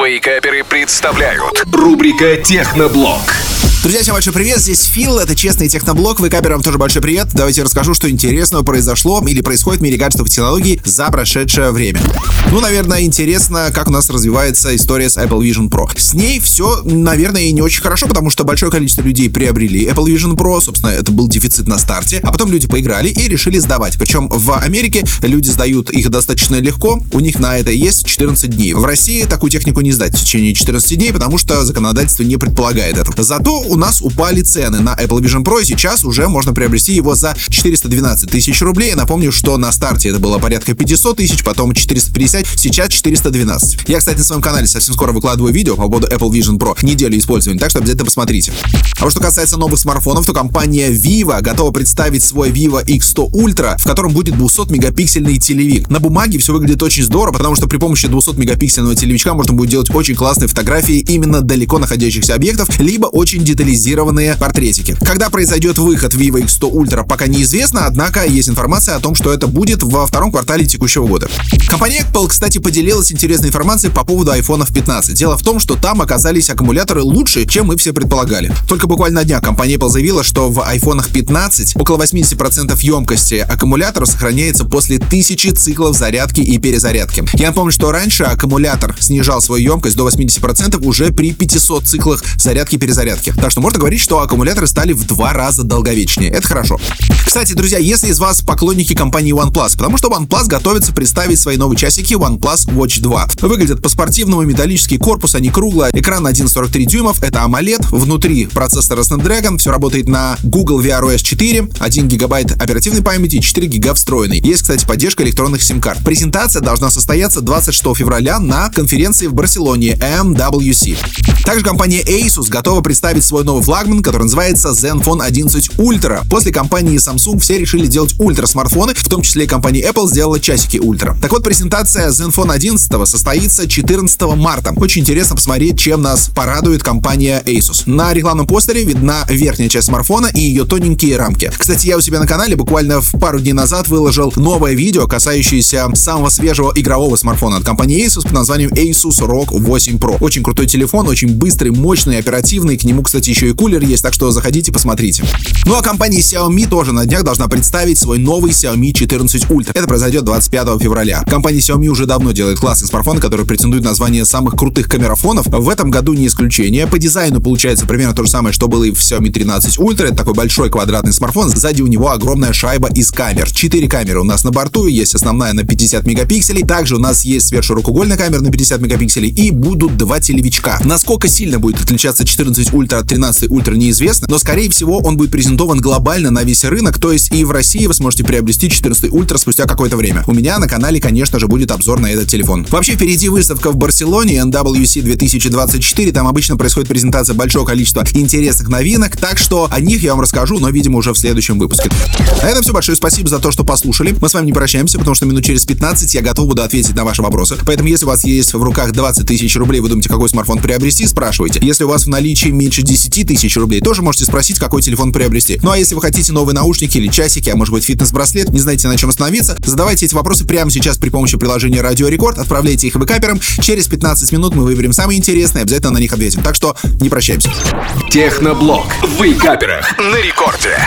Вейкаперы представляют рубрика Техноблог. Друзья, всем большой привет, здесь Фил, это Честный Техноблог, вейкаперам тоже большой привет. Давайте расскажу, что интересного произошло или происходит в мире гаджетов и технологий за прошедшее время. Ну, наверное, интересно, как у нас развивается история с Apple Vision Pro. С ней все, наверное, и не очень хорошо, потому что большое количество людей приобрели Apple Vision Pro, собственно, это был дефицит на старте, а потом люди поиграли и решили сдавать. Причем в Америке люди сдают их достаточно легко, у них на это есть 14 дней. В России такую технику не сдать в течение 14 дней, потому что законодательство не предполагает это. Зато у нас упали цены на Apple Vision Pro, и сейчас уже можно приобрести его за 412 тысяч рублей. Напомню, что на старте это было порядка 500 тысяч, потом 450, сейчас 412. Я, кстати, на своем канале совсем скоро выкладываю видео по поводу Apple Vision Pro, неделю использования, так что обязательно посмотрите. А вот что касается новых смартфонов, то компания Vivo готова представить свой Vivo X100 Ultra, в котором будет 200-мегапиксельный телевик. На бумаге все выглядит очень здорово, потому что при помощи 200-мегапиксельного телевичка можно будет делать очень классные фотографии именно далеко находящихся объектов, либо очень детализированные детализированные портретики. Когда произойдет выход Vivo X100 Ultra, пока неизвестно, однако есть информация о том, что это будет во втором квартале текущего года. Компания Apple, кстати, поделилась интересной информацией по поводу iPhone 15. Дело в том, что там оказались аккумуляторы лучше, чем мы все предполагали. Только буквально на днях компания Apple заявила, что в iPhone 15 около 80% емкости аккумулятора сохраняется после тысячи циклов зарядки и перезарядки. Я напомню, что раньше аккумулятор снижал свою емкость до 80% уже при 500 циклах зарядки и перезарядки. Так что можно говорить, что аккумуляторы стали в два раза долговечнее. Это хорошо. Кстати, друзья, если из вас поклонники компании OnePlus, потому что OnePlus готовится представить свои новые часики OnePlus Watch 2. Выглядят по-спортивному, металлический корпус, они круглые, экран 1,43 дюймов, это AMOLED, внутри процессор Snapdragon, все работает на Google VROS 4, 1 гигабайт оперативной памяти, 4 гига встроенной. Есть, кстати, поддержка электронных сим-карт. Презентация должна состояться 26 февраля на конференции в Барселоне MWC. Также компания Asus готова представить свой новый флагман, который называется Zenfone 11 Ultra. После компании Samsung все решили делать ультра смартфоны, в том числе компания Apple сделала часики Ultra. Так вот, презентация Zenfone 11 состоится 14 марта. Очень интересно посмотреть, чем нас порадует компания Asus. На рекламном постере видна верхняя часть смартфона и ее тоненькие рамки. Кстати, я у себя на канале буквально в пару дней назад выложил новое видео, касающееся самого свежего игрового смартфона от компании Asus под названием Asus ROG 8 Pro. Очень крутой телефон, очень быстрый, мощный, оперативный. К нему, кстати, еще и кулер есть, так что заходите, посмотрите. Ну а компания Xiaomi тоже на днях должна представить свой новый Xiaomi 14 Ultra. Это произойдет 25 февраля. Компания Xiaomi уже давно делает классный смартфон, который претендует на звание самых крутых камерафонов. В этом году не исключение. По дизайну получается примерно то же самое, что было и в Xiaomi 13 Ultra. Это такой большой квадратный смартфон. Сзади у него огромная шайба из камер. Четыре камеры у нас на борту, есть основная на 50 мегапикселей. Также у нас есть сверхширокоугольная камера на 50 мегапикселей и будут два телевичка. Насколько сильно будет отличаться 14 Ultra от 13 Ultra неизвестно, но скорее всего он будет презентован глобально на весь рынок, то есть и в России вы сможете приобрести 14 Ultra спустя какое-то время. У меня на канале, конечно же, будет обзор на этот телефон. Вообще, впереди выставка в Барселоне, NWC 2024, там обычно происходит презентация большого количества интересных новинок, так что о них я вам расскажу, но, видимо, уже в следующем выпуске. А это все, большое спасибо за то, что послушали. Мы с вами не прощаемся, потому что минут через 15 я готов буду ответить на ваши вопросы. Поэтому, если у вас есть в руках 20 тысяч рублей, вы думаете, какой смартфон приобрести, спрашивайте. Если у вас в наличии меньше 10 тысяч рублей, тоже можете спросить, какой телефон приобрести. Ну а если вы хотите новые наушники или часики, а может быть фитнес-браслет, не знаете на чем остановиться, задавайте эти вопросы прямо сейчас при помощи приложения Радио Рекорд, отправляйте их выкаперам. Через 15 минут мы выберем самые интересные, обязательно на них ответим. Так что не прощаемся. Техноблог. Вейкаперах на рекорде.